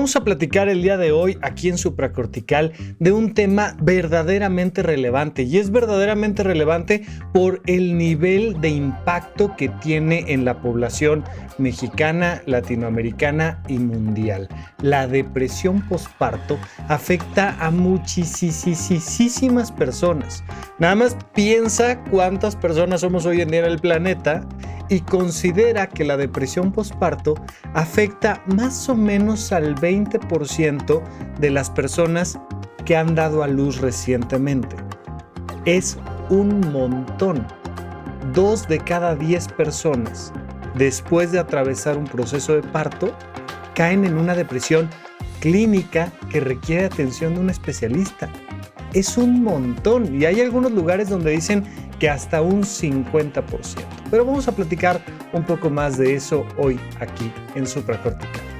Vamos a platicar el día de hoy aquí en Supracortical de un tema verdaderamente relevante y es verdaderamente relevante por el nivel de impacto que tiene en la población mexicana, latinoamericana y mundial. La depresión postparto afecta a muchísimas personas. Nada más piensa cuántas personas somos hoy en día en el planeta y considera que la depresión postparto afecta más o menos al 20% de las personas que han dado a luz recientemente. Es un montón. Dos de cada diez personas, después de atravesar un proceso de parto, caen en una depresión clínica que requiere atención de un especialista. Es un montón y hay algunos lugares donde dicen que hasta un 50%. Pero vamos a platicar un poco más de eso hoy aquí en Supracortical.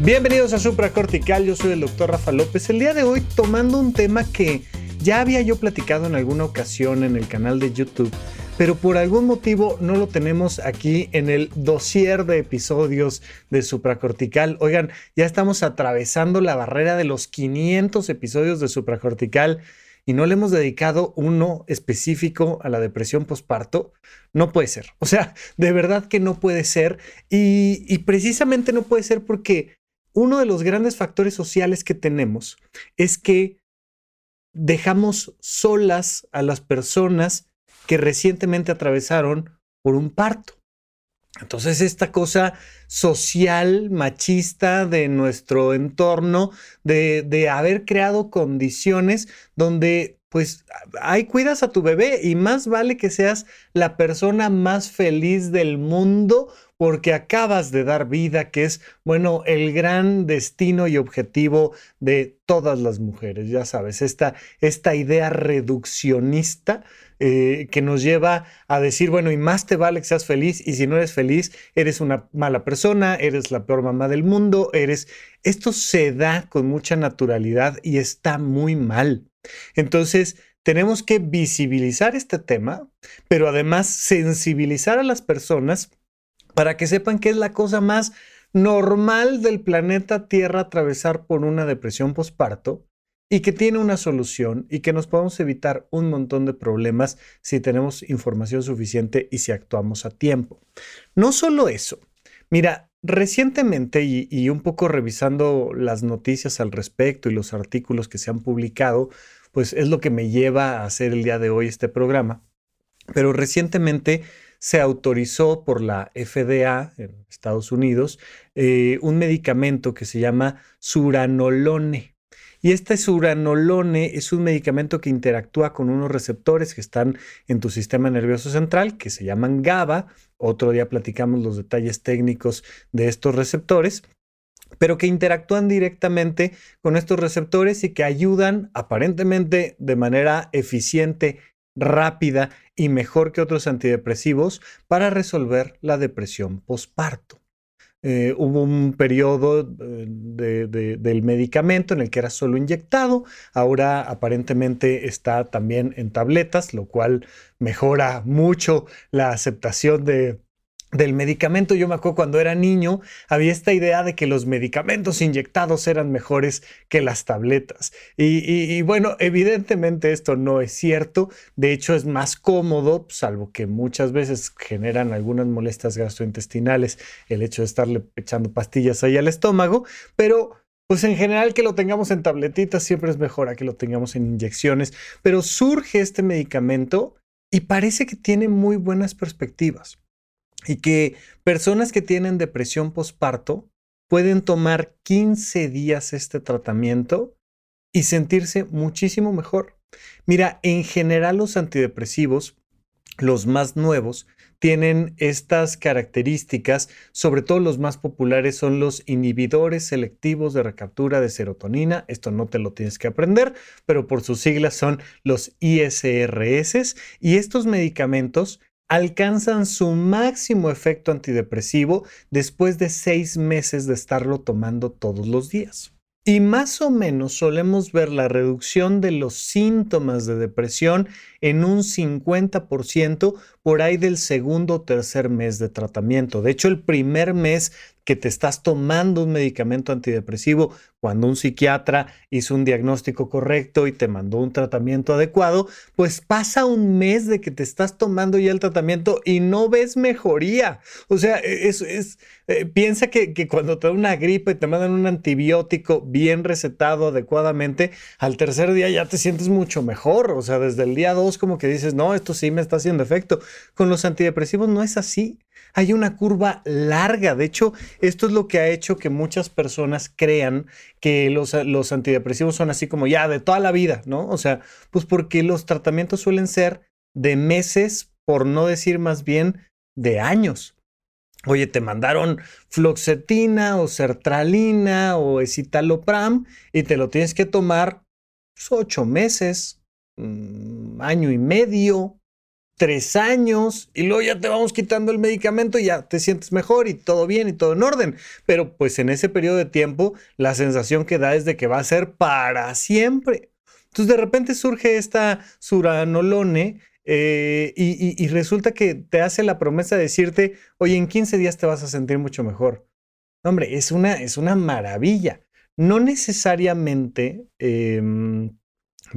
Bienvenidos a Supracortical, yo soy el doctor Rafa López. El día de hoy tomando un tema que ya había yo platicado en alguna ocasión en el canal de YouTube pero por algún motivo no lo tenemos aquí en el dossier de episodios de Supracortical. Oigan, ya estamos atravesando la barrera de los 500 episodios de Supracortical y no le hemos dedicado uno específico a la depresión postparto. No puede ser. O sea, de verdad que no puede ser. Y precisamente no puede ser porque uno de los grandes factores sociales que tenemos es que dejamos solas a las personas que recientemente atravesaron por un parto. Entonces esta cosa social, machista de nuestro entorno, de, de, haber creado condiciones donde pues ahí cuidas a tu bebé y más vale que seas la persona más feliz del mundo porque acabas de dar vida, que es, bueno, el gran destino y objetivo de todas las mujeres, ya sabes, esta, esta idea reduccionista eh, que nos lleva a decir, bueno, y más te vale que seas feliz, y si no eres feliz, eres una mala persona, eres la peor mamá del mundo, eres... Esto se da con mucha naturalidad y está muy mal. Entonces, tenemos que visibilizar este tema, pero además sensibilizar a las personas para que sepan que es la cosa más normal del planeta Tierra atravesar por una depresión postparto y que tiene una solución y que nos podemos evitar un montón de problemas si tenemos información suficiente y si actuamos a tiempo. No solo eso, mira, recientemente y, un poco revisando las noticias al respecto y los artículos que se han publicado, pues es lo que me lleva a hacer el día de hoy este programa. Pero recientemente se autorizó por la FDA en Estados Unidos eh, un medicamento que se llama suranolone. Y este suranolone es un medicamento que interactúa con unos receptores que están en tu sistema nervioso central, que se llaman GABA. Otro día platicamos los detalles técnicos de estos receptores pero que interactúan directamente con estos receptores y que ayudan aparentemente de manera eficiente, rápida y mejor que otros antidepresivos para resolver la depresión postparto. Eh, hubo un periodo eh, del medicamento en el que era solo inyectado, ahora aparentemente está también en tabletas, lo cual mejora mucho la aceptación de, del medicamento. Yo me acuerdo cuando era niño, había esta idea de que los medicamentos inyectados eran mejores que las tabletas. Y, bueno, evidentemente esto no es cierto. De hecho, es más cómodo, salvo que muchas veces generan algunas molestias gastrointestinales el hecho de estarle echando pastillas ahí al estómago, pero... Pues en general que lo tengamos en tabletitas siempre es mejor a que lo tengamos en inyecciones, pero surge este medicamento y parece que tiene muy buenas perspectivas y que personas que tienen depresión postparto pueden tomar 15 días este tratamiento y sentirse muchísimo mejor. Mira, en general los antidepresivos los más nuevos, tienen estas características, sobre todo los más populares son los inhibidores selectivos de recaptura de serotonina. Esto no te lo tienes que aprender, pero por sus siglas son los ISRS y estos medicamentos alcanzan su máximo efecto antidepresivo después de seis meses de estarlo tomando todos los días. Y más o menos solemos ver la reducción de los síntomas de depresión en un 50% por ahí del segundo o tercer mes de tratamiento. De hecho, el primer mes que te estás tomando un medicamento antidepresivo cuando un psiquiatra hizo un diagnóstico correcto y te mandó un tratamiento adecuado, pues pasa un mes de que te estás tomando ya el tratamiento y no ves mejoría. O sea, e, es, es eh, piensa que, cuando te da una gripe y te mandan un antibiótico bien recetado adecuadamente, al tercer día ya te sientes mucho mejor. O sea, desde el día como que dices, no, esto sí me está haciendo efecto. Con los antidepresivos no es así. Hay una curva larga. De hecho, esto es lo que ha hecho que muchas personas crean que los, los antidepresivos son así como ya de toda la vida, ¿no? O sea, pues porque los tratamientos suelen ser de meses, por no decir más bien de años. Oye, te mandaron floxetina o sertralina o escitalopram y te lo tienes que tomar pues, ocho meses, mm, año y medio, tres años y luego ya te vamos quitando el medicamento y ya te sientes mejor y todo bien y todo en orden. Pero pues en ese periodo de tiempo la sensación que da es de que va a ser para siempre. Entonces de repente surge esta suranolone eh, y, resulta que te hace la promesa de decirte, oye, en 15 días te vas a sentir mucho mejor. Hombre, es una, es una maravilla. No necesariamente... Em,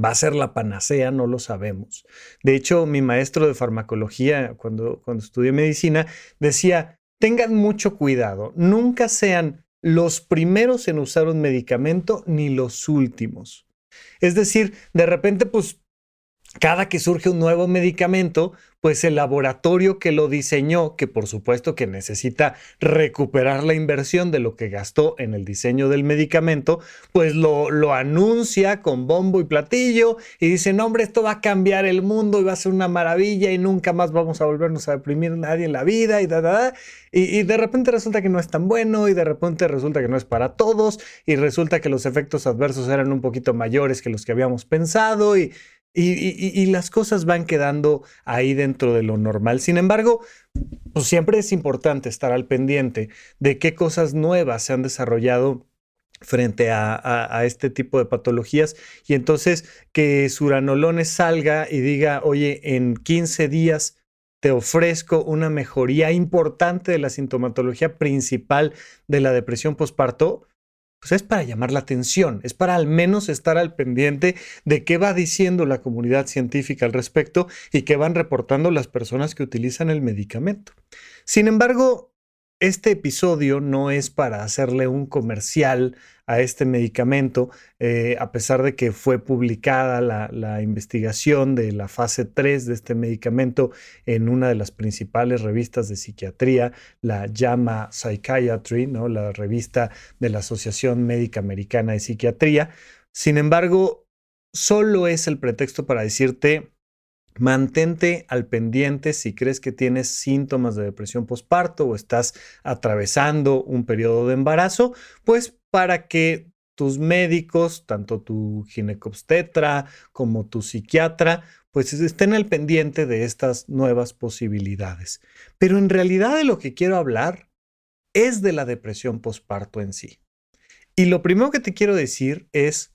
va a ser la panacea, no lo sabemos. De hecho, mi maestro de farmacología, cuando, cuando estudié medicina, decía, tengan mucho cuidado, nunca sean los primeros en usar un medicamento ni los últimos. Es decir, de repente, pues cada que surge un nuevo medicamento, pues el laboratorio que lo diseñó, que por supuesto que necesita recuperar la inversión de lo que gastó en el diseño del medicamento, pues lo, lo anuncia con bombo y platillo y dice, no hombre, esto va a cambiar el mundo y va a ser una maravilla y nunca más vamos a volvernos a deprimir nadie en la vida y da, da, Y, y de repente resulta que no es tan bueno y de repente resulta que no es para todos y resulta que los efectos adversos eran un poquito mayores que los que habíamos pensado y y, las cosas van quedando ahí dentro de lo normal. Sin embargo, pues siempre es importante estar al pendiente de qué cosas nuevas se han desarrollado frente a, este tipo de patologías y entonces que Suranolones salga y diga, oye, en 15 días te ofrezco una mejoría importante de la sintomatología principal de la depresión postparto, pues es para llamar la atención, es para al menos estar al pendiente de qué va diciendo la comunidad científica al respecto y qué van reportando las personas que utilizan el medicamento. Sin embargo, este episodio no es para hacerle un comercial a este medicamento, eh, a pesar de que fue publicada la, investigación de la fase 3 de este medicamento en una de las principales revistas de psiquiatría, la JAMA Psychiatry, ¿no? la revista de la Asociación Médica Americana de Psiquiatría. Sin embargo, solo es el pretexto para decirte, Mantente al pendiente si crees que tienes síntomas de depresión postparto o estás atravesando un periodo de embarazo, pues para que tus médicos, tanto tu ginecobstetra como tu psiquiatra, pues estén al pendiente de estas nuevas posibilidades. Pero en realidad de lo que quiero hablar es de la depresión postparto en sí. Y lo primero que te quiero decir es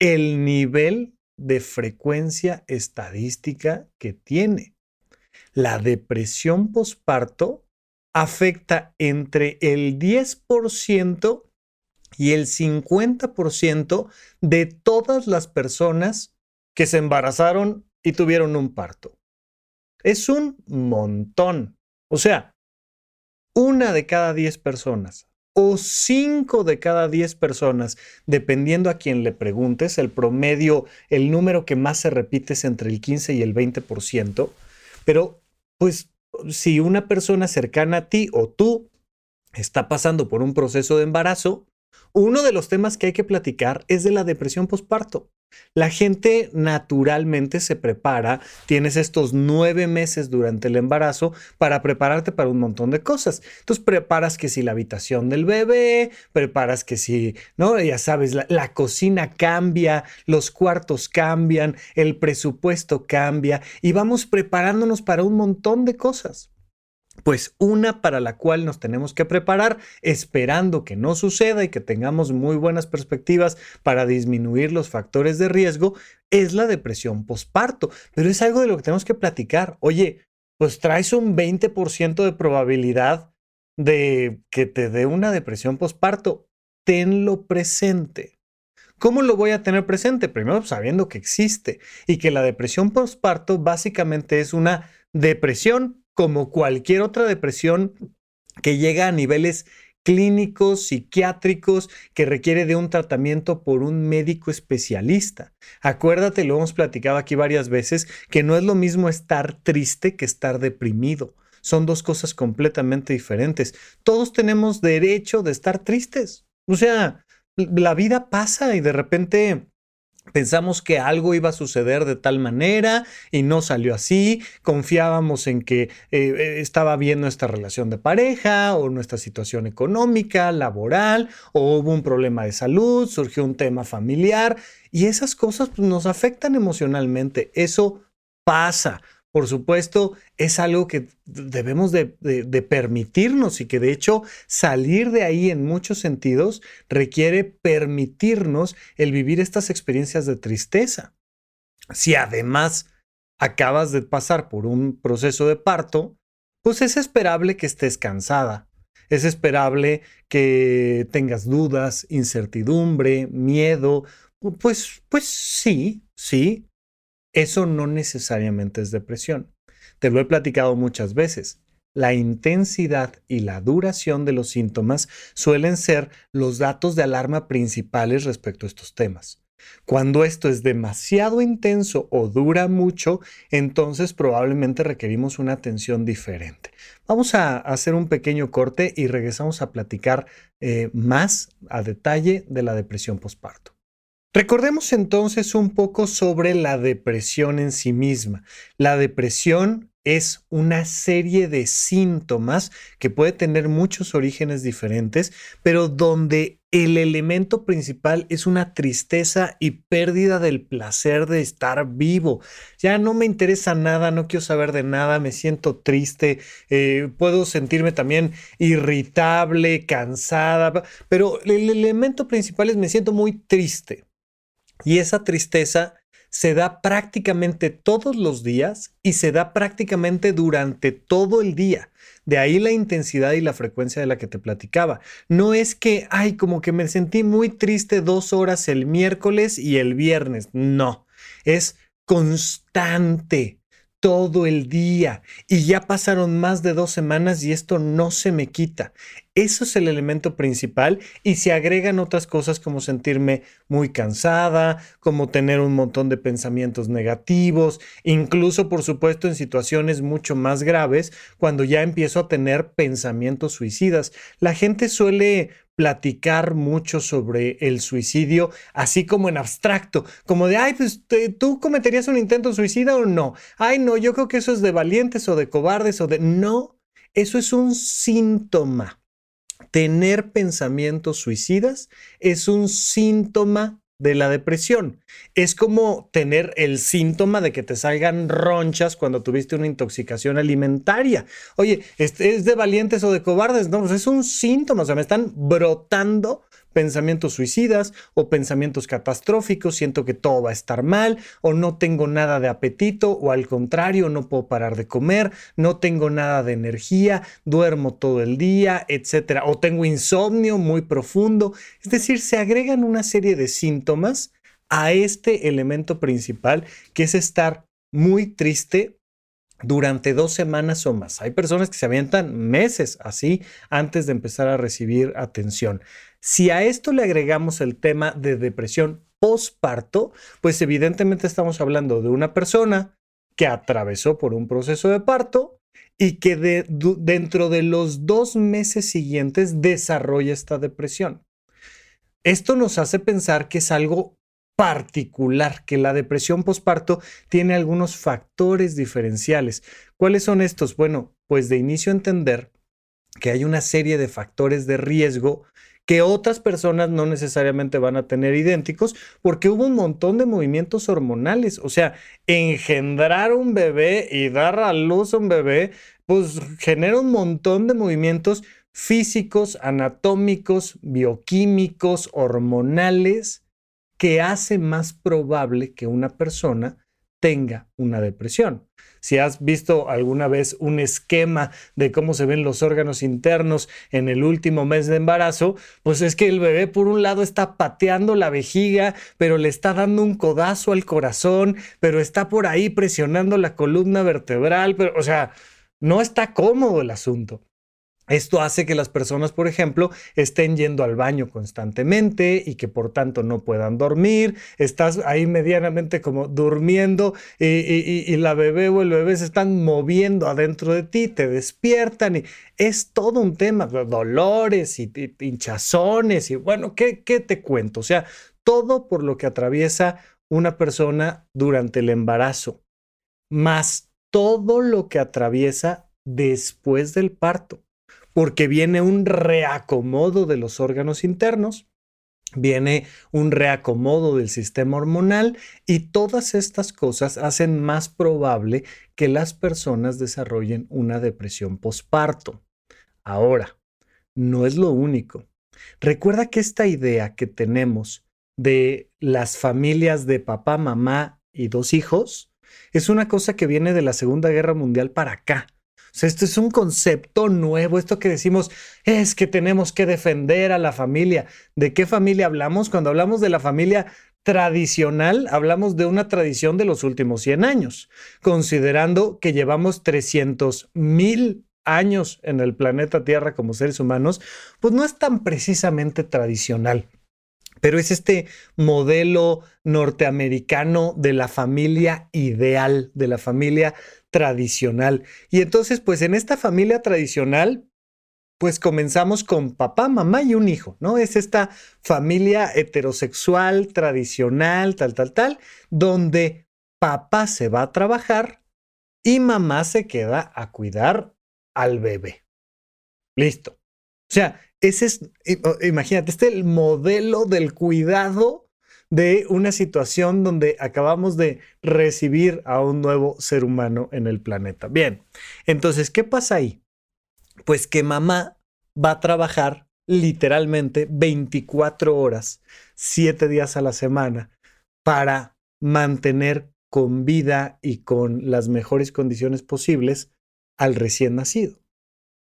el nivel de frecuencia estadística que tiene. La depresión posparto afecta entre el 10% y el 50% de todas las personas que se embarazaron y tuvieron un parto. Es un montón. O sea, una de cada 10 personas o 5 de cada 10 personas, dependiendo a quien le preguntes, el promedio, el número que más se repite es entre el 15 y el 20%, pero pues si una persona cercana a ti o tú está pasando por un proceso de embarazo, uno de los temas que hay que platicar es de la depresión postparto. La gente naturalmente se prepara, tienes estos nueve meses durante el embarazo para prepararte para un montón de cosas. Entonces preparas que si la habitación del bebé, preparas que si, ¿no? Ya sabes, la, la cocina cambia, los cuartos cambian, el presupuesto cambia y vamos preparándonos para un montón de cosas. Pues una para la cual nos tenemos que preparar esperando que no suceda y que tengamos muy buenas perspectivas para disminuir los factores de riesgo es la depresión posparto. Pero es algo de lo que tenemos que platicar. Oye, pues traes un 20% de probabilidad de que te dé una depresión posparto. Tenlo presente. ¿Cómo lo voy a tener presente? Primero sabiendo que existe y que la depresión postparto básicamente es una depresión como cualquier otra depresión que llega a niveles clínicos, psiquiátricos, que requiere de un tratamiento por un médico especialista. Acuérdate, lo hemos platicado aquí varias veces, que no es lo mismo estar triste que estar deprimido. Son dos cosas completamente diferentes. Todos tenemos derecho de estar tristes. O sea, la vida pasa y de repente Pensamos que algo iba a suceder de tal manera y no salió así. Confiábamos en que eh, eh, estaba bien nuestra relación de pareja o nuestra situación económica, laboral, o hubo un problema de salud, surgió un tema familiar y esas cosas pues, nos afectan emocionalmente. Eso pasa por supuesto, es algo que debemos de, permitirnos y que de hecho salir de ahí en muchos sentidos requiere permitirnos el vivir estas experiencias de tristeza. Si además acabas de pasar por un proceso de parto, pues es esperable que estés cansada. Es esperable que tengas dudas, incertidumbre, miedo. Pues, pues sí, sí, eso no necesariamente es depresión. Te lo he platicado muchas veces. La intensidad y la duración de los síntomas suelen ser los datos de alarma principales respecto a estos temas. Cuando esto es demasiado intenso o dura mucho, entonces probablemente requerimos una atención diferente. Vamos a hacer un pequeño corte y regresamos a platicar eh, más a detalle de la depresión postparto. Recordemos entonces un poco sobre la depresión en sí misma. La depresión es una serie de síntomas que puede tener muchos orígenes diferentes, pero donde el elemento principal es una tristeza y pérdida del placer de estar vivo. Ya no me interesa nada, no quiero saber de nada, me siento triste, eh, puedo sentirme también irritable, cansada, pero el elemento principal es me siento muy triste. Y esa tristeza se da prácticamente todos los días y se da prácticamente durante todo el día. De ahí la intensidad y la frecuencia de la que te platicaba. No es que, ay, como que me sentí muy triste dos horas el miércoles y el viernes. No, es constante todo el día y ya pasaron más de dos semanas y esto no se me quita. Eso es el elemento principal y se agregan otras cosas como sentirme muy cansada, como tener un montón de pensamientos negativos, incluso por supuesto en situaciones mucho más graves cuando ya empiezo a tener pensamientos suicidas. La gente suele platicar mucho sobre el suicidio, así como en abstracto, como de, ay, pues tú cometerías un intento suicida o no. Ay, no, yo creo que eso es de valientes o de cobardes o de... No, eso es un síntoma tener pensamientos suicidas es un síntoma de la depresión. Es como tener el síntoma de que te salgan ronchas cuando tuviste una intoxicación alimentaria. Oye, ¿es, de valientes o de cobardes? No, pues es un síntoma, o sea, me están brotando pensamientos suicidas o pensamientos catastróficos, siento que todo va a estar mal o no tengo nada de apetito o al contrario, no puedo parar de comer, no tengo nada de energía, duermo todo el día, etcétera, o tengo insomnio muy profundo, es decir, se agregan una serie de síntomas a este elemento principal que es estar muy triste durante dos semanas o más. Hay personas que se avientan meses así antes de empezar a recibir atención. Si a esto le agregamos el tema de depresión postparto, pues evidentemente estamos hablando de una persona que atravesó por un proceso de parto y que dentro de los dos meses siguientes desarrolla esta depresión. Esto nos hace pensar que es algo particular, que la depresión posparto tiene algunos factores diferenciales. ¿Cuáles son estos? Bueno, pues de inicio entender que hay una serie de factores de riesgo que otras personas no necesariamente van a tener idénticos, porque hubo un montón de movimientos hormonales. O sea, engendrar un bebé y dar a luz a un bebé, pues genera un montón de movimientos físicos, anatómicos, bioquímicos, hormonales, que hace más probable que una persona tenga una depresión. Si has visto alguna vez un esquema de cómo se ven los órganos internos en el último mes de embarazo, pues es que el bebé por un lado está pateando la vejiga, pero le está dando un codazo al corazón, pero está por ahí presionando la columna vertebral, pero o sea, no está cómodo el asunto. Esto hace que las personas, por ejemplo, estén yendo al baño constantemente y que por tanto no puedan dormir. Estás ahí medianamente como durmiendo y, la bebé o el bebé se están moviendo adentro de ti, te despiertan y es todo un tema, dolores y, hinchazones y bueno, ¿qué, ¿qué te cuento? O sea, todo por lo que atraviesa una persona durante el embarazo, más todo lo que atraviesa después del parto porque viene un reacomodo de los órganos internos, viene un reacomodo del sistema hormonal y todas estas cosas hacen más probable que las personas desarrollen una depresión posparto. Ahora, no es lo único. Recuerda que esta idea que tenemos de las familias de papá, mamá y dos hijos es una cosa que viene de la Segunda Guerra Mundial para acá esto es un concepto nuevo, esto que decimos es que tenemos que defender a la familia. ¿De qué familia hablamos? Cuando hablamos de la familia tradicional, hablamos de una tradición de los últimos 100 años, considerando que llevamos 300 mil años en el planeta Tierra como seres humanos, pues no es tan precisamente tradicional. Pero es este modelo norteamericano de la familia ideal, de la familia tradicional. Y entonces, pues en esta familia tradicional, pues comenzamos con papá, mamá y un hijo, ¿no? Es esta familia heterosexual, tradicional, tal, tal, tal, donde papá se va a trabajar y mamá se queda a cuidar al bebé. Listo. O sea, ese es, imagínate, este es el modelo del cuidado de una situación donde acabamos de recibir a un nuevo ser humano en el planeta. Bien, entonces, ¿qué pasa ahí? Pues que mamá va a trabajar literalmente 24 horas, 7 días a la semana, para mantener con vida y con las mejores condiciones posibles al recién nacido.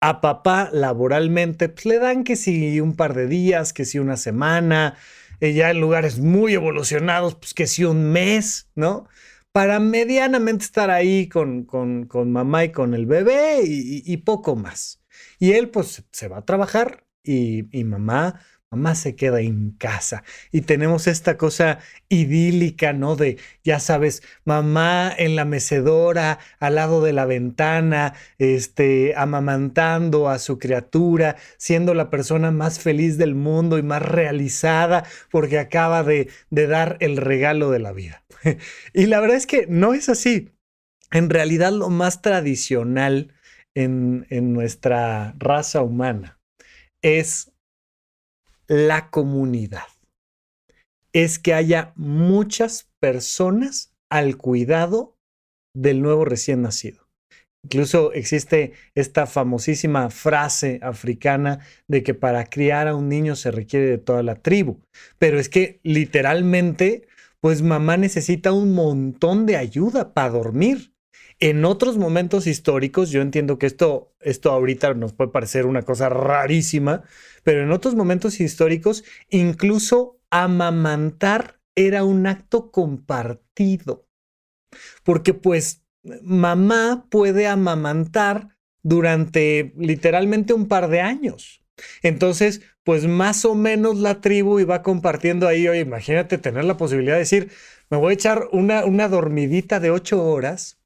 A papá laboralmente pues, le dan que si un par de días, que si una semana, eh, ya en lugares muy evolucionados, pues que sí un mes, ¿no? Para medianamente estar ahí con, con, con mamá y con el bebé y, poco más. Y él pues se va a trabajar y, y mamá mamá se queda en casa y tenemos esta cosa idílica, ¿no? De, ya sabes, mamá en la mecedora, al lado de la ventana, este, amamantando a su criatura, siendo la persona más feliz del mundo y más realizada porque acaba de, dar el regalo de la vida. y la verdad es que no es así. En realidad lo más tradicional en nuestra raza humana es la comunidad. Es que haya muchas personas al cuidado del nuevo recién nacido. Incluso existe esta famosísima frase africana de que para criar a un niño se requiere de toda la tribu. Pero es que literalmente, pues mamá necesita un montón de ayuda para dormir. En otros momentos históricos, yo entiendo que esto, esto ahorita nos puede parecer una cosa rarísima, pero en otros momentos históricos, incluso amamantar era un acto compartido. Porque pues mamá puede amamantar durante literalmente un par de años. Entonces, pues más o menos la tribu iba compartiendo ahí, oye, imagínate tener la posibilidad de decir, me voy a echar una, una dormidita de ocho horas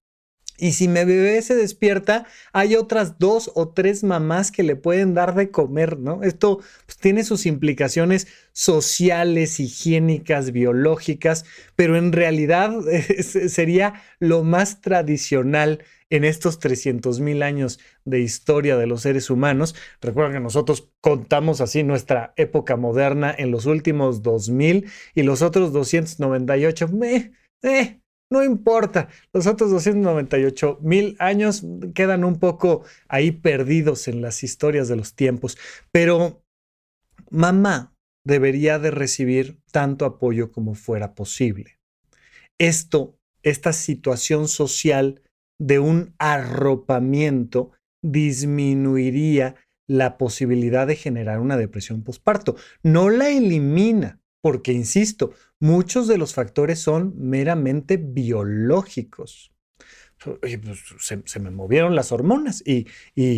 Y si mi bebé se despierta, hay otras dos o tres mamás que le pueden dar de comer, ¿no? Esto pues, tiene sus implicaciones sociales, higiénicas, biológicas, pero en realidad sería lo más tradicional en estos 300 mil años de historia de los seres humanos. Recuerden que nosotros contamos así nuestra época moderna en los últimos 2000 y los otros 298, eh, eh, no importa, los otros 298 mil años quedan un poco ahí perdidos en las historias de los tiempos, pero mamá debería de recibir tanto apoyo como fuera posible. Esto, esta situación social de un arropamiento disminuiría la posibilidad de generar una depresión postparto. No la elimina, porque, insisto, muchos de los factores son meramente biológicos. Pues, se, me movieron las hormonas y,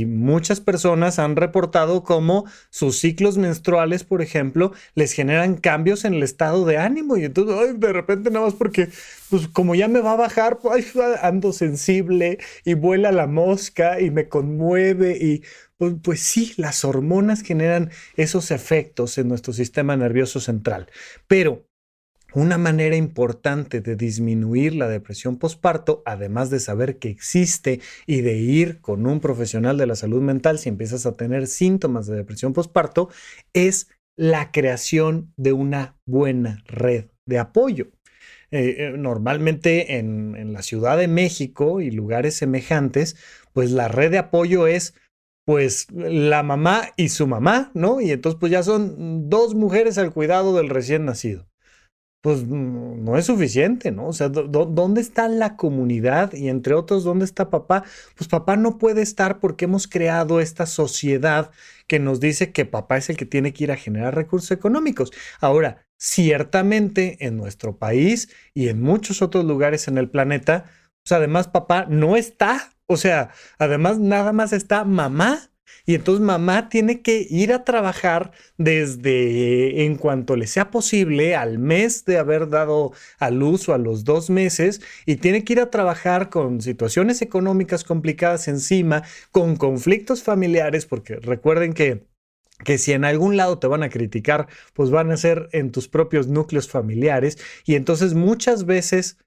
muchas personas han reportado cómo sus ciclos menstruales, por ejemplo, les generan cambios en el estado de ánimo y entonces de repente nada más porque, pues como ya me va a bajar, pues, ando sensible y vuela la mosca y me conmueve y pues, pues sí, las hormonas generan esos efectos en nuestro sistema nervioso central, pero una manera importante de disminuir la depresión postparto, además de saber que existe y de ir con un profesional de la salud mental si empiezas a tener síntomas de depresión postparto, es la creación de una buena red de apoyo. Eh, eh, normalmente en, en la Ciudad de México y lugares semejantes, pues la red de apoyo es pues la mamá y su mamá, ¿no? Y entonces pues ya son dos mujeres al cuidado del recién nacido pues mm, no es suficiente, ¿no? O sea, ¿dónde está la comunidad? Y entre otros, ¿dónde está papá? Pues papá no puede estar porque hemos creado esta sociedad que nos dice que papá es el que tiene que ir a generar recursos económicos. Ahora, ciertamente en nuestro país y en muchos otros lugares en el planeta, pues además papá no está. O sea, además nada más está mamá y entonces mamá tiene que ir a trabajar desde en cuanto le sea posible al mes de haber dado a luz o a los dos meses y tiene que ir a trabajar con situaciones económicas complicadas encima, con conflictos familiares, porque recuerden que que si en algún lado te van a criticar, pues van a ser en tus propios núcleos familiares y entonces muchas veces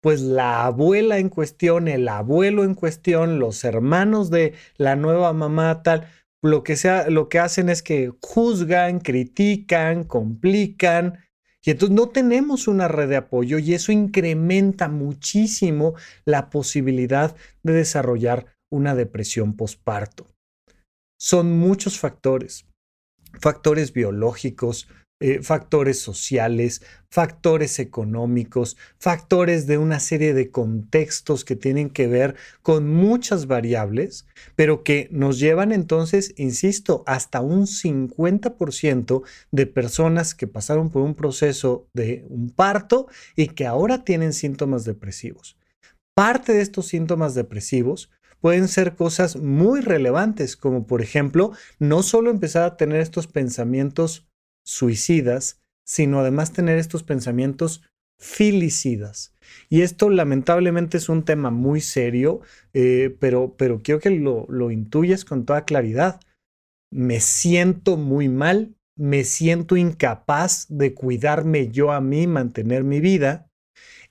pues la abuela en cuestión, el abuelo en cuestión, los hermanos de la nueva mamá tal, lo que sea, lo que hacen es que juzgan, critican, complican y entonces no tenemos una red de apoyo y eso incrementa muchísimo la posibilidad de desarrollar una depresión posparto. Son muchos factores, factores biológicos, eh, factores sociales, factores económicos, factores de una serie de contextos que tienen que ver con muchas variables, pero que nos llevan entonces, insisto, hasta un 50% de personas que pasaron por un proceso de un parto y que ahora tienen síntomas depresivos. Parte de estos síntomas depresivos pueden ser cosas muy relevantes, como por ejemplo, no solo empezar a tener estos pensamientos suicidas, sino además tener estos pensamientos filicidas. Y esto lamentablemente es un tema muy serio, eh, pero, pero quiero que lo, lo intuyas con toda claridad. Me siento muy mal, me siento incapaz de cuidarme yo a mí, mantener mi vida.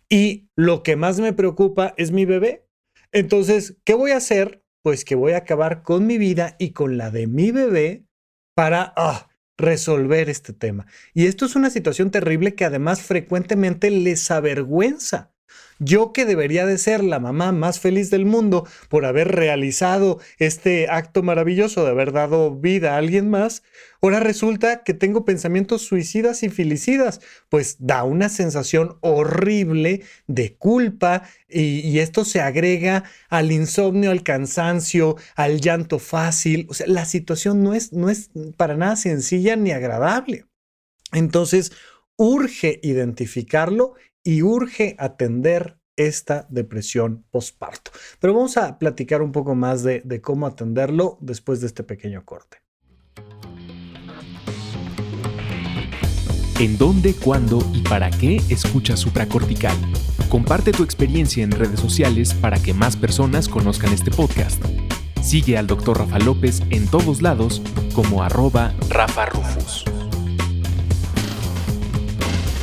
Y lo que más me preocupa es mi bebé. Entonces, ¿qué voy a hacer? Pues que voy a acabar con mi vida y con la de mi bebé para ah, resolver este tema. Y esto es una situación terrible que además frecuentemente les avergüenza. Yo que debería de ser la mamá más feliz del mundo por haber realizado este acto maravilloso de haber dado vida a alguien más, ahora resulta que tengo pensamientos suicidas y felicidas, pues da una sensación horrible de culpa y, esto se agrega al insomnio, al cansancio, al llanto fácil. O sea, la situación no es, no es para nada sencilla ni agradable. Entonces, urge identificarlo y urge atender esta depresión postparto. Pero vamos a platicar un poco más de, cómo atenderlo después de este pequeño corte. ¿En dónde, cuándo y para qué escucha supracortical? Comparte tu experiencia en redes sociales para que más personas conozcan este podcast. Sigue al Dr. Rafa López en todos lados como arroba Rafa Rufus.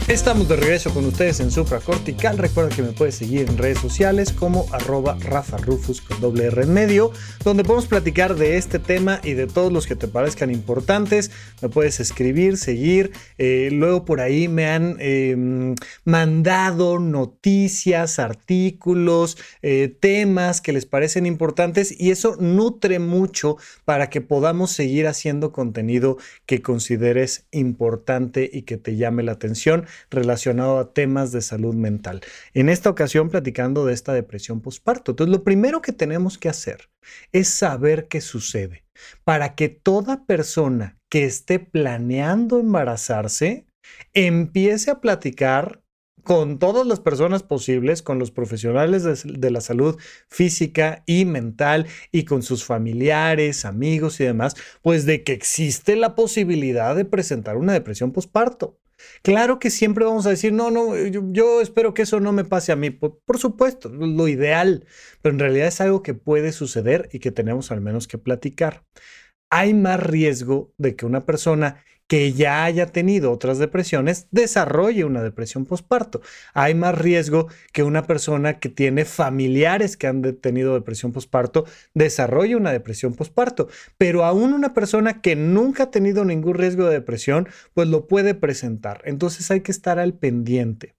Estamos de regreso con ustedes en Supra Cortical. Recuerda que me puedes seguir en redes sociales como arroba Rafa con doble R en medio, donde podemos platicar de este tema y de todos los que te parezcan importantes. Me puedes escribir, seguir. Eh, luego por ahí me han em, mandado noticias, artículos, eh, temas que les parecen importantes y eso nutre mucho para que podamos seguir haciendo contenido que consideres importante y que te llame la atención relacionado a temas de salud mental. En esta ocasión platicando de esta depresión postparto. Entonces, lo primero que tenemos que hacer es saber qué sucede para que toda persona que esté planeando embarazarse empiece a platicar con todas las personas posibles, con los profesionales de, la salud física y mental y con sus familiares, amigos y demás, pues de que existe la posibilidad de presentar una depresión postparto. Claro que siempre vamos a decir, no, no, yo, espero que eso no me pase a mí. Por, por, supuesto, lo ideal, pero en realidad es algo que puede suceder y que tenemos al menos que platicar. Hay más riesgo de que una persona que ya haya tenido otras depresiones desarrolle una depresión postparto. Hay más riesgo que una persona que tiene familiares que han tenido depresión postparto desarrolle una depresión postparto. Pero aún una persona que nunca ha tenido ningún riesgo de depresión, pues lo puede presentar. Entonces hay que estar al pendiente.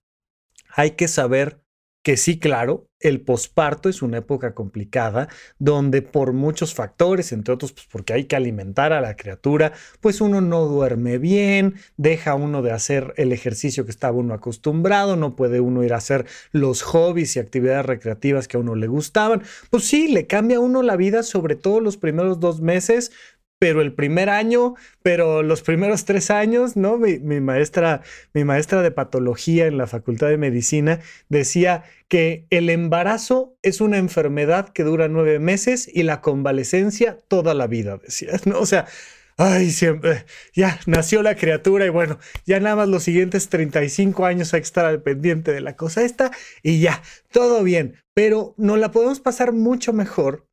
Hay que saber que sí, claro, el posparto es una época complicada donde por muchos factores, entre otros pues porque hay que alimentar a la criatura, pues uno no duerme bien, deja uno de hacer el ejercicio que estaba uno acostumbrado, no puede uno ir a hacer los hobbies y actividades recreativas que a uno le gustaban. Pues sí, le cambia a uno la vida, sobre todo los primeros dos meses, pero el primer año, pero los primeros tres años, ¿no? Mi, maestra, mi maestra de patología en la Facultad de Medicina decía que el embarazo es una enfermedad que dura nueve meses y la convalecencia toda la vida, decía, ¿no? O sea, ay, siempre, ya nació la criatura y bueno, ya nada más los siguientes 35 años hay que estar al pendiente de la cosa esta y ya, todo bien, pero nos la podemos pasar mucho mejor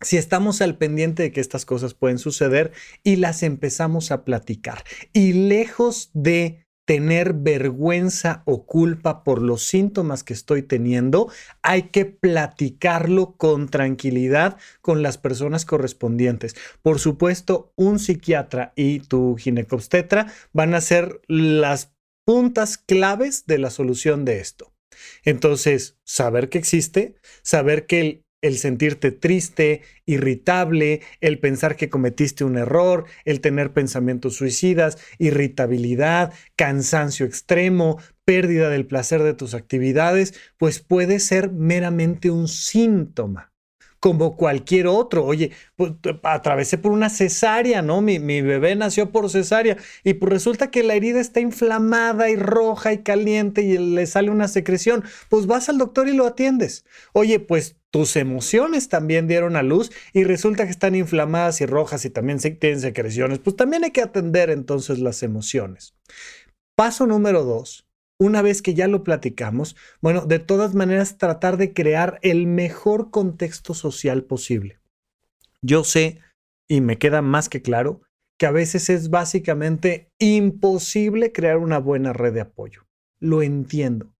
si estamos al pendiente de que estas cosas pueden suceder y las empezamos a platicar. Y lejos de tener vergüenza o culpa por los síntomas que estoy teniendo, hay que platicarlo con tranquilidad con las personas correspondientes. Por supuesto, un psiquiatra y tu ginecobstetra van a ser las puntas claves de la solución de esto. Entonces, saber que existe, saber que el el sentirte triste, irritable, el pensar que cometiste un error, el tener pensamientos suicidas, irritabilidad, cansancio extremo, pérdida del placer de tus actividades, pues puede ser meramente un síntoma como cualquier otro. Oye, pues, atravesé por una cesárea, ¿no? Mi, mi, bebé nació por cesárea y pues resulta que la herida está inflamada y roja y caliente y le sale una secreción. Pues vas al doctor y lo atiendes. Oye, pues tus emociones también dieron a luz y resulta que están inflamadas y rojas y también tienen secreciones. Pues también hay que atender entonces las emociones. Paso número dos una vez que ya lo platicamos, bueno, de todas maneras tratar de crear el mejor contexto social posible. Yo sé, y me queda más que claro, que a veces es básicamente imposible crear una buena red de apoyo. Lo entiendo,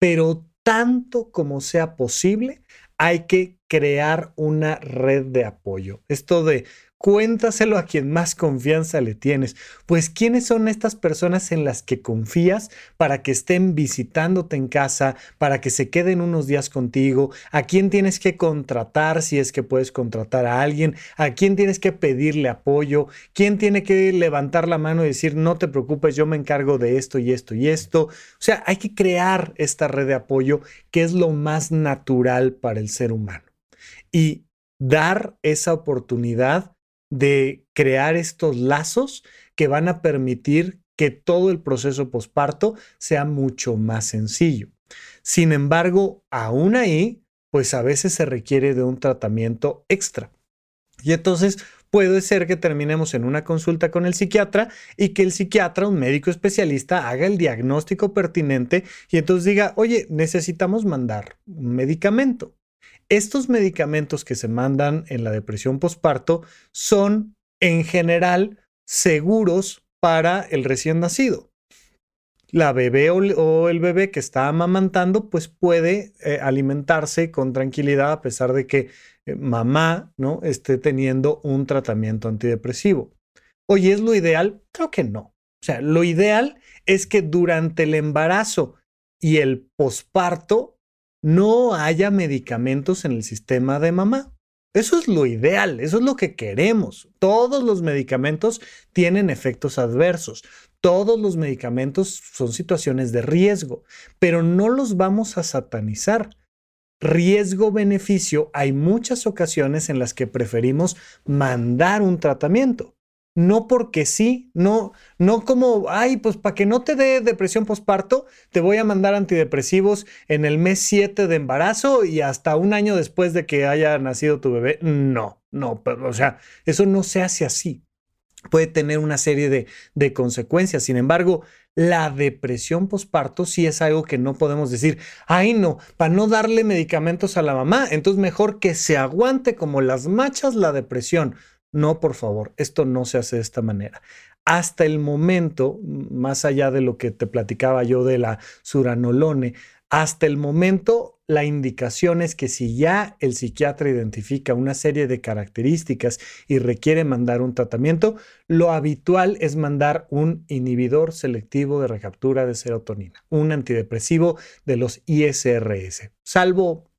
pero tanto como sea posible, hay que crear una red de apoyo. Esto de Cuéntaselo a quien más confianza le tienes. Pues quiénes son estas personas en las que confías para que estén visitándote en casa, para que se queden unos días contigo, a quién tienes que contratar si es que puedes contratar a alguien, a quién tienes que pedirle apoyo, quién tiene que levantar la mano y decir, no te preocupes, yo me encargo de esto y esto y esto. O sea, hay que crear esta red de apoyo que es lo más natural para el ser humano. Y dar esa oportunidad de crear estos lazos que van a permitir que todo el proceso posparto sea mucho más sencillo. Sin embargo, aún ahí, pues a veces se requiere de un tratamiento extra. Y entonces, puede ser que terminemos en una consulta con el psiquiatra y que el psiquiatra, un médico especialista, haga el diagnóstico pertinente y entonces diga, oye, necesitamos mandar un medicamento. Estos medicamentos que se mandan en la depresión postparto son en general seguros para el recién nacido. La bebé o el bebé que está amamantando pues puede eh, alimentarse con tranquilidad a pesar de que eh, mamá ¿no? esté teniendo un tratamiento antidepresivo. Oye, ¿es lo ideal? Creo que no. O sea, lo ideal es que durante el embarazo y el posparto no haya medicamentos en el sistema de mamá. Eso es lo ideal, eso es lo que queremos. Todos los medicamentos tienen efectos adversos. Todos los medicamentos son situaciones de riesgo, pero no los vamos a satanizar. Riesgo-beneficio, hay muchas ocasiones en las que preferimos mandar un tratamiento no porque sí, no, no como, ay, pues para que no te dé depresión postparto, te voy a mandar antidepresivos en el mes 7 de embarazo y hasta un año después de que haya nacido tu bebé. No, no, o sea, eso no se hace así. Puede tener una serie de, de consecuencias. Sin embargo, la depresión postparto sí es algo que no podemos decir, ay no, para no darle medicamentos a la mamá, entonces mejor que se aguante como las machas la depresión. No, por favor, esto no se hace de esta manera. Hasta el momento, más allá de lo que te platicaba yo de la suranolone, hasta el momento la indicación es que si ya el psiquiatra identifica una serie de características y requiere mandar un tratamiento, lo habitual es mandar un inhibidor selectivo de recaptura de serotonina, un antidepresivo de los ISRS, salvo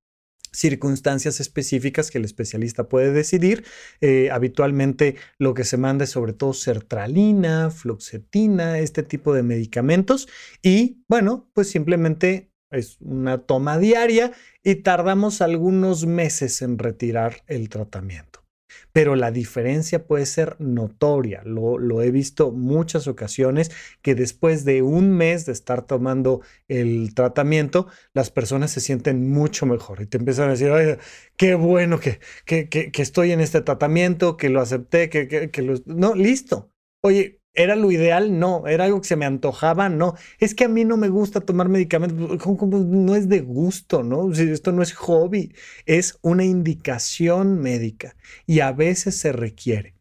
circunstancias específicas que el especialista puede decidir. Eh, habitualmente lo que se manda es sobre todo sertralina, fluoxetina, este tipo de medicamentos y bueno, pues simplemente es una toma diaria y tardamos algunos meses en retirar el tratamiento pero la diferencia puede ser notoria. Lo, he visto muchas ocasiones que después de un mes de estar tomando el tratamiento, las personas se sienten mucho mejor y te empiezan a decir, Oye, qué bueno que, que, que, estoy en este tratamiento, que lo acepté, que, que, lo... No, listo. Oye, ¿Era lo ideal? No. ¿Era algo que se me antojaba? No. Es que a mí no me gusta tomar medicamentos. No es de gusto, ¿no? Esto no es hobby, es una indicación médica y a veces se requiere.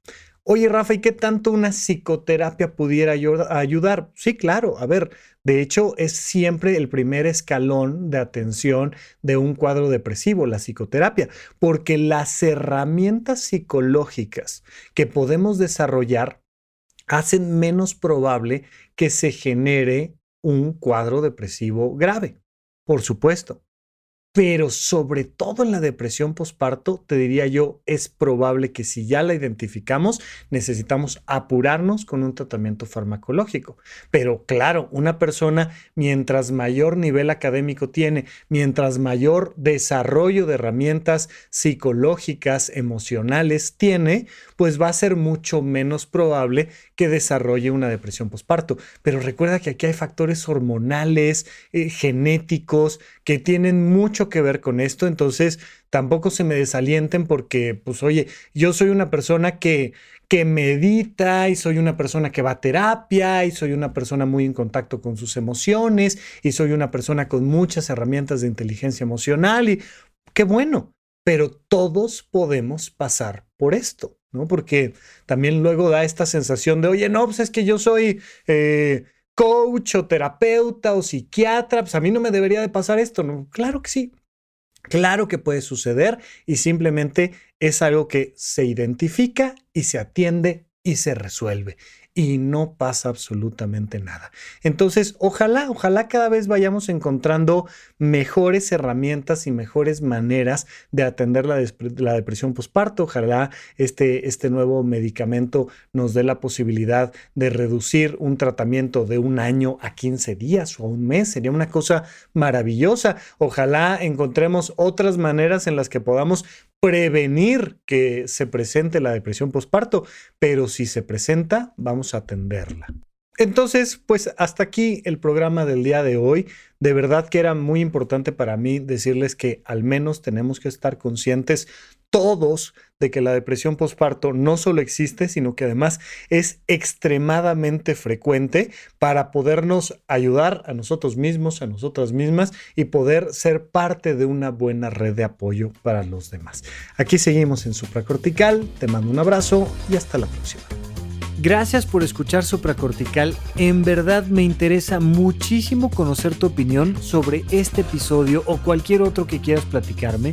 Oye, Rafa, ¿y qué tanto una psicoterapia pudiera ayudar? Sí, claro. A ver, de hecho, es siempre el primer escalón de atención de un cuadro depresivo, la psicoterapia, porque las herramientas psicológicas que podemos desarrollar hacen menos probable que se genere un cuadro depresivo grave, por supuesto. Pero sobre todo en la depresión postparto, te diría yo, es probable que si ya la identificamos, necesitamos apurarnos con un tratamiento farmacológico. Pero claro, una persona, mientras mayor nivel académico tiene, mientras mayor desarrollo de herramientas psicológicas, emocionales tiene, pues va a ser mucho menos probable que desarrolle una depresión postparto. Pero recuerda que aquí hay factores hormonales, eh, genéticos, que tienen mucho que ver con esto, entonces tampoco se me desalienten porque, pues oye, yo soy una persona que, que medita y soy una persona que va a terapia y soy una persona muy en contacto con sus emociones y soy una persona con muchas herramientas de inteligencia emocional y qué bueno, pero todos podemos pasar por esto, ¿no? Porque también luego da esta sensación de, oye, no, pues es que yo soy... Eh, coach o terapeuta o psiquiatra, pues a mí no me debería de pasar esto. Claro que sí. Claro que puede suceder y simplemente es algo que se identifica y se atiende y se resuelve y no pasa absolutamente nada. Entonces, ojalá, ojalá cada vez vayamos encontrando mejores herramientas y mejores maneras de atender la, depresión postparto. Ojalá este, este nuevo medicamento nos dé la posibilidad de reducir un tratamiento de un año a 15 días o a un mes. Sería una cosa maravillosa. Ojalá encontremos otras maneras en las que podamos prevenir que se presente la depresión postparto, pero si se presenta, vamos a atenderla. Entonces, pues hasta aquí el programa del día de hoy. De verdad que era muy importante para mí decirles que al menos tenemos que estar conscientes todos de que la depresión postparto no solo existe, sino que además es extremadamente frecuente para podernos ayudar a nosotros mismos, a nosotras mismas y poder ser parte de una buena red de apoyo para los demás. Aquí seguimos en Supracortical, te mando un abrazo y hasta la próxima. Gracias por escuchar Supracortical. En verdad me interesa muchísimo conocer tu opinión sobre este episodio o cualquier otro que quieras platicarme.